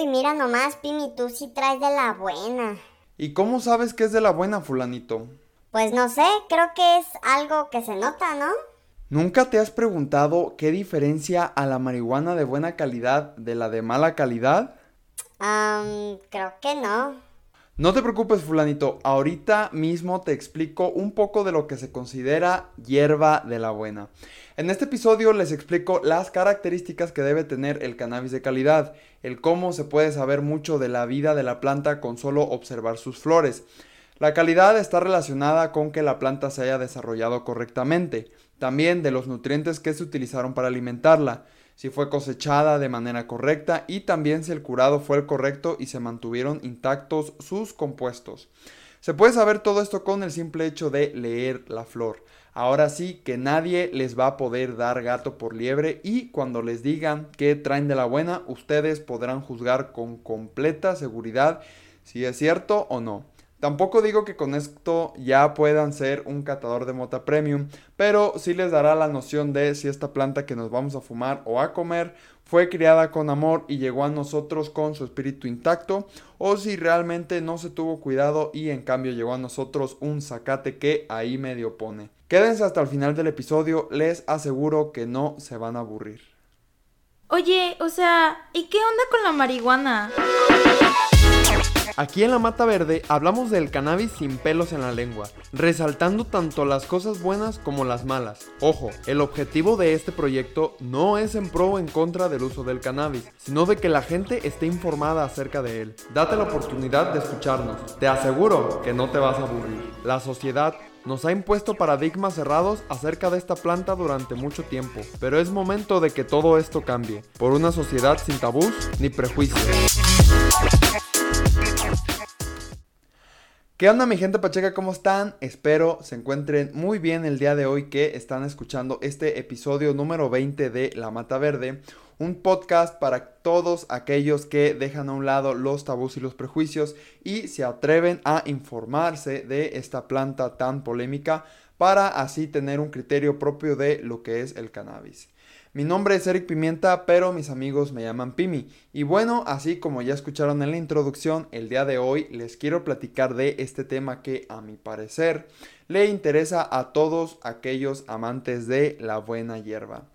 Uy, mira nomás, Pimi, tú sí traes de la buena. ¿Y cómo sabes que es de la buena, fulanito? Pues no sé, creo que es algo que se nota, ¿no? ¿Nunca te has preguntado qué diferencia a la marihuana de buena calidad de la de mala calidad? creo que no. No te preocupes, fulanito. Ahorita mismo te explico un poco de lo que se considera hierba de la buena. En este episodio les explico las características que debe tener el cannabis de calidad, el cómo se puede saber mucho de la vida de la planta con solo observar sus flores. La calidad está relacionada con que la planta se haya desarrollado correctamente, también de los nutrientes que se utilizaron para alimentarla, si fue cosechada de manera correcta y también si el curado fue el correcto y se mantuvieron intactos sus compuestos. Se puede saber todo esto con el simple hecho de leer la flor. Ahora sí que nadie les va a poder dar gato por liebre y cuando les digan que traen de la buena, ustedes podrán juzgar con completa seguridad si es cierto o no. Tampoco digo que con esto ya puedan ser un catador de mota premium, pero sí les dará la noción de si esta planta que nos vamos a fumar o a comer fue criada con amor y llegó a nosotros con su espíritu intacto, o si realmente no se tuvo cuidado y en cambio llegó a nosotros un zacate que ahí medio pone. Quédense hasta el final del episodio, les aseguro que no se van a aburrir. Oye, o sea, ¿y qué onda con la marihuana? Aquí en la Mata Verde hablamos del cannabis sin pelos en la lengua, resaltando tanto las cosas buenas como las malas. Ojo, el objetivo de este proyecto no es en pro o en contra del uso del cannabis, sino de que la gente esté informada acerca de él. Date la oportunidad de escucharnos, te aseguro que no te vas a aburrir. La sociedad nos ha impuesto paradigmas cerrados acerca de esta planta durante mucho tiempo, pero es momento de que todo esto cambie, por una sociedad sin tabús ni prejuicios. ¿Qué onda mi gente pacheca? ¿Cómo están? Espero se encuentren muy bien el día de hoy que están escuchando este episodio número 20 de La Mata Verde, un podcast para todos aquellos que dejan a un lado los tabús y los prejuicios y se atreven a informarse de esta planta tan polémica para así tener un criterio propio de lo que es el cannabis. Mi nombre es Eric Pimienta, pero mis amigos me llaman Pimi. Y bueno, así como ya escucharon en la introducción, el día de hoy les quiero platicar de este tema que a mi parecer le interesa a todos aquellos amantes de la buena hierba.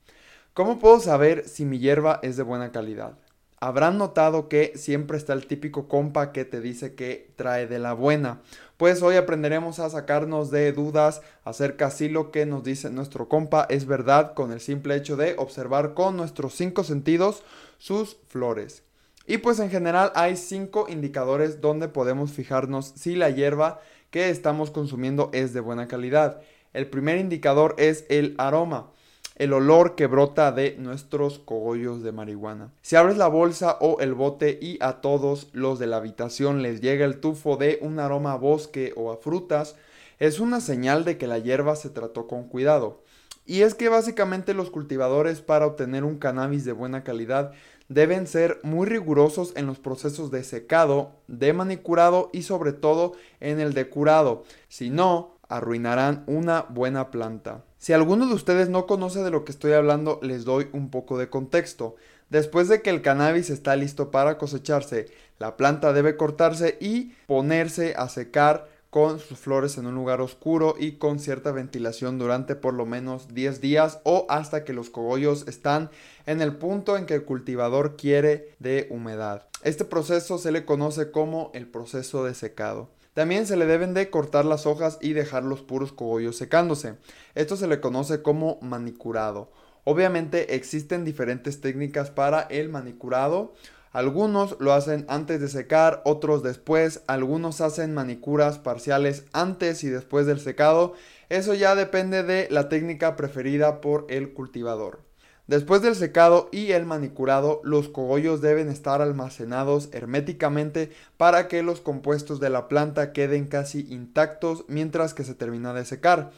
¿Cómo puedo saber si mi hierba es de buena calidad? Habrán notado que siempre está el típico compa que te dice que trae de la buena. Pues hoy aprenderemos a sacarnos de dudas acerca si lo que nos dice nuestro compa es verdad con el simple hecho de observar con nuestros cinco sentidos sus flores. Y pues en general hay cinco indicadores donde podemos fijarnos si la hierba que estamos consumiendo es de buena calidad. El primer indicador es el aroma el olor que brota de nuestros cogollos de marihuana. Si abres la bolsa o el bote y a todos los de la habitación les llega el tufo de un aroma a bosque o a frutas, es una señal de que la hierba se trató con cuidado. Y es que básicamente los cultivadores para obtener un cannabis de buena calidad deben ser muy rigurosos en los procesos de secado, de manicurado y sobre todo en el de curado. Si no, arruinarán una buena planta. Si alguno de ustedes no conoce de lo que estoy hablando, les doy un poco de contexto. Después de que el cannabis está listo para cosecharse, la planta debe cortarse y ponerse a secar con sus flores en un lugar oscuro y con cierta ventilación durante por lo menos 10 días o hasta que los cogollos están en el punto en que el cultivador quiere de humedad. Este proceso se le conoce como el proceso de secado. También se le deben de cortar las hojas y dejar los puros cogollos secándose. Esto se le conoce como manicurado. Obviamente existen diferentes técnicas para el manicurado. Algunos lo hacen antes de secar, otros después, algunos hacen manicuras parciales antes y después del secado. Eso ya depende de la técnica preferida por el cultivador. Después del secado y el manicurado, los cogollos deben estar almacenados herméticamente para que los compuestos de la planta queden casi intactos mientras que se termina de secar.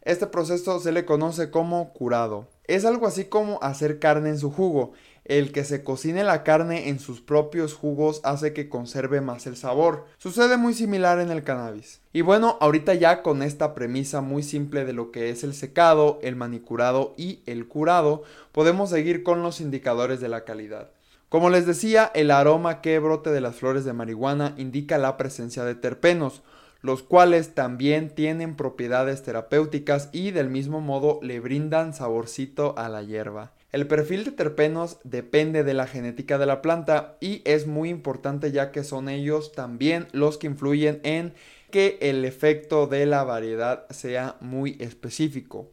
Este proceso se le conoce como curado. Es algo así como hacer carne en su jugo el que se cocine la carne en sus propios jugos hace que conserve más el sabor. Sucede muy similar en el cannabis. Y bueno, ahorita ya con esta premisa muy simple de lo que es el secado, el manicurado y el curado, podemos seguir con los indicadores de la calidad. Como les decía, el aroma que brote de las flores de marihuana indica la presencia de terpenos, los cuales también tienen propiedades terapéuticas y del mismo modo le brindan saborcito a la hierba. El perfil de terpenos depende de la genética de la planta y es muy importante ya que son ellos también los que influyen en que el efecto de la variedad sea muy específico.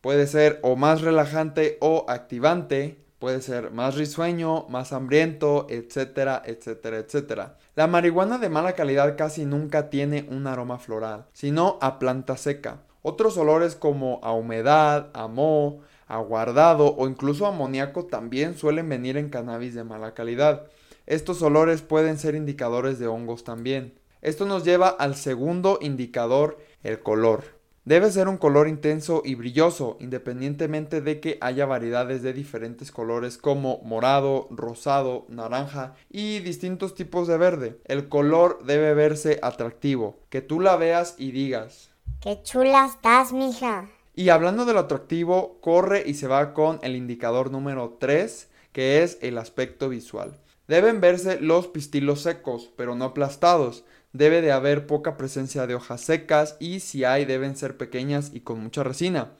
Puede ser o más relajante o activante, Puede ser más risueño, más hambriento, etcétera, etcétera, etcétera. La marihuana de mala calidad casi nunca tiene un aroma floral, sino a planta seca. Otros olores como a humedad, a moho, a guardado o incluso amoníaco también suelen venir en cannabis de mala calidad. Estos olores pueden ser indicadores de hongos también. Esto nos lleva al segundo indicador, el color. Debe ser un color intenso y brilloso, independientemente de que haya variedades de diferentes colores como morado, rosado, naranja y distintos tipos de verde. El color debe verse atractivo, que tú la veas y digas. ¡Qué chula estás, mija! Y hablando de lo atractivo, corre y se va con el indicador número 3, que es el aspecto visual. Deben verse los pistilos secos, pero no aplastados debe de haber poca presencia de hojas secas y si hay deben ser pequeñas y con mucha resina.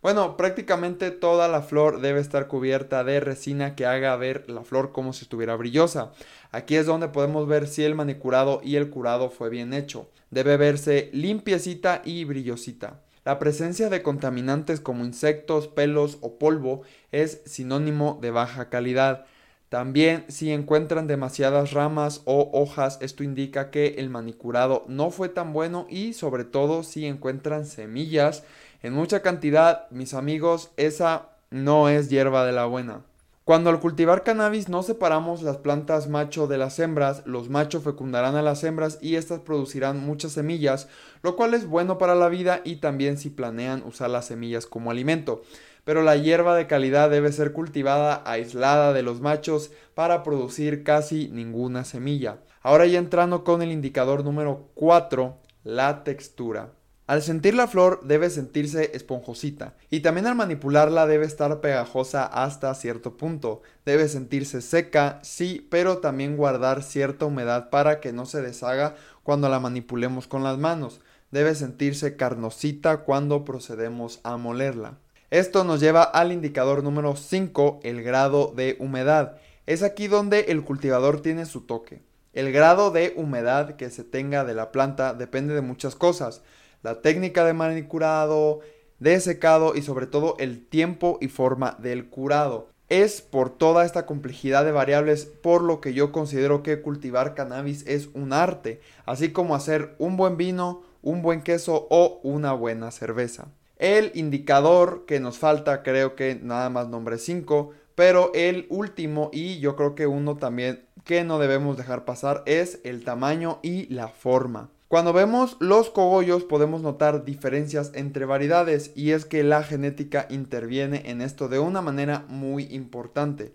Bueno, prácticamente toda la flor debe estar cubierta de resina que haga ver la flor como si estuviera brillosa. Aquí es donde podemos ver si el manicurado y el curado fue bien hecho. Debe verse limpiecita y brillosita. La presencia de contaminantes como insectos, pelos o polvo es sinónimo de baja calidad. También si encuentran demasiadas ramas o hojas, esto indica que el manicurado no fue tan bueno y sobre todo si encuentran semillas en mucha cantidad, mis amigos, esa no es hierba de la buena. Cuando al cultivar cannabis no separamos las plantas macho de las hembras, los machos fecundarán a las hembras y éstas producirán muchas semillas, lo cual es bueno para la vida y también si planean usar las semillas como alimento pero la hierba de calidad debe ser cultivada aislada de los machos para producir casi ninguna semilla. Ahora ya entrando con el indicador número 4, la textura. Al sentir la flor debe sentirse esponjosita y también al manipularla debe estar pegajosa hasta cierto punto. Debe sentirse seca, sí, pero también guardar cierta humedad para que no se deshaga cuando la manipulemos con las manos. Debe sentirse carnosita cuando procedemos a molerla. Esto nos lleva al indicador número 5, el grado de humedad. Es aquí donde el cultivador tiene su toque. El grado de humedad que se tenga de la planta depende de muchas cosas. La técnica de manicurado, de secado y sobre todo el tiempo y forma del curado. Es por toda esta complejidad de variables por lo que yo considero que cultivar cannabis es un arte, así como hacer un buen vino, un buen queso o una buena cerveza. El indicador que nos falta, creo que nada más nombre 5, pero el último y yo creo que uno también que no debemos dejar pasar es el tamaño y la forma. Cuando vemos los cogollos podemos notar diferencias entre variedades y es que la genética interviene en esto de una manera muy importante.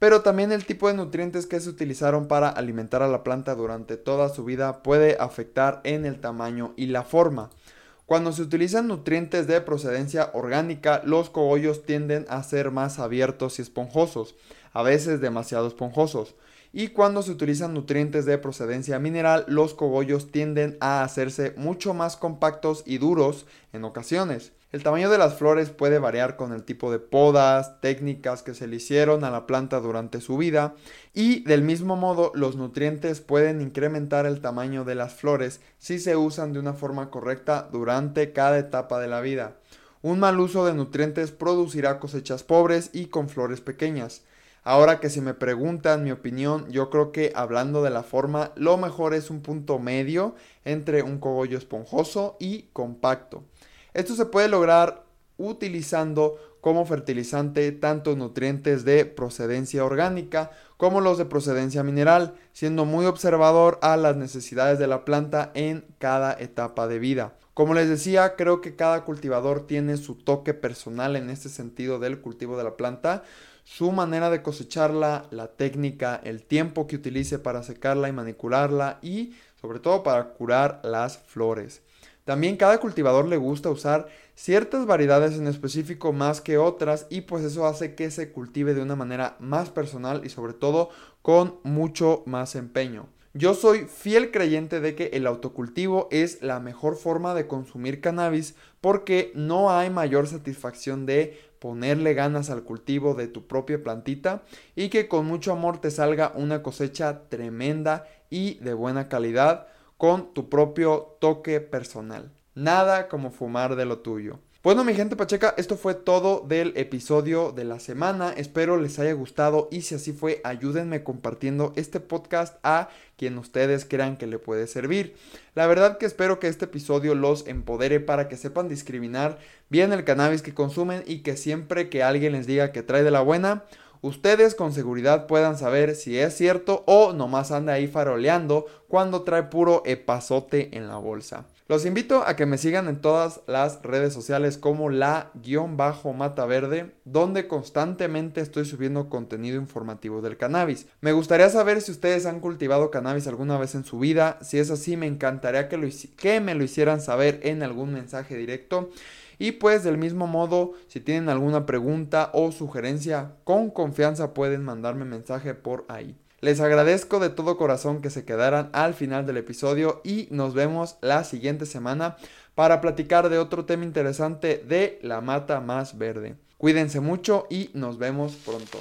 Pero también el tipo de nutrientes que se utilizaron para alimentar a la planta durante toda su vida puede afectar en el tamaño y la forma. Cuando se utilizan nutrientes de procedencia orgánica, los cogollos tienden a ser más abiertos y esponjosos, a veces demasiado esponjosos. Y cuando se utilizan nutrientes de procedencia mineral, los cogollos tienden a hacerse mucho más compactos y duros en ocasiones. El tamaño de las flores puede variar con el tipo de podas, técnicas que se le hicieron a la planta durante su vida y del mismo modo los nutrientes pueden incrementar el tamaño de las flores si se usan de una forma correcta durante cada etapa de la vida. Un mal uso de nutrientes producirá cosechas pobres y con flores pequeñas. Ahora que si me preguntan mi opinión, yo creo que hablando de la forma, lo mejor es un punto medio entre un cogollo esponjoso y compacto. Esto se puede lograr utilizando como fertilizante tanto nutrientes de procedencia orgánica como los de procedencia mineral, siendo muy observador a las necesidades de la planta en cada etapa de vida. Como les decía, creo que cada cultivador tiene su toque personal en este sentido del cultivo de la planta, su manera de cosecharla, la técnica, el tiempo que utilice para secarla y manipularla y sobre todo para curar las flores. También cada cultivador le gusta usar ciertas variedades en específico más que otras y pues eso hace que se cultive de una manera más personal y sobre todo con mucho más empeño. Yo soy fiel creyente de que el autocultivo es la mejor forma de consumir cannabis porque no hay mayor satisfacción de ponerle ganas al cultivo de tu propia plantita y que con mucho amor te salga una cosecha tremenda y de buena calidad con tu propio toque personal. Nada como fumar de lo tuyo. Bueno, mi gente pacheca, esto fue todo del episodio de la semana. Espero les haya gustado y si así fue, ayúdenme compartiendo este podcast a quien ustedes crean que le puede servir. La verdad que espero que este episodio los empodere para que sepan discriminar bien el cannabis que consumen y que siempre que alguien les diga que trae de la buena, ustedes con seguridad puedan saber si es cierto o nomás anda ahí faroleando cuando trae puro epazote en la bolsa. Los invito a que me sigan en todas las redes sociales como la-mata verde, donde constantemente estoy subiendo contenido informativo del cannabis. Me gustaría saber si ustedes han cultivado cannabis alguna vez en su vida. Si es así, me encantaría que, que me lo hicieran saber en algún mensaje directo. Y pues del mismo modo, si tienen alguna pregunta o sugerencia, con confianza pueden mandarme mensaje por ahí. Les agradezco de todo corazón que se quedaran al final del episodio y nos vemos la siguiente semana para platicar de otro tema interesante de la mata más verde. Cuídense mucho y nos vemos pronto.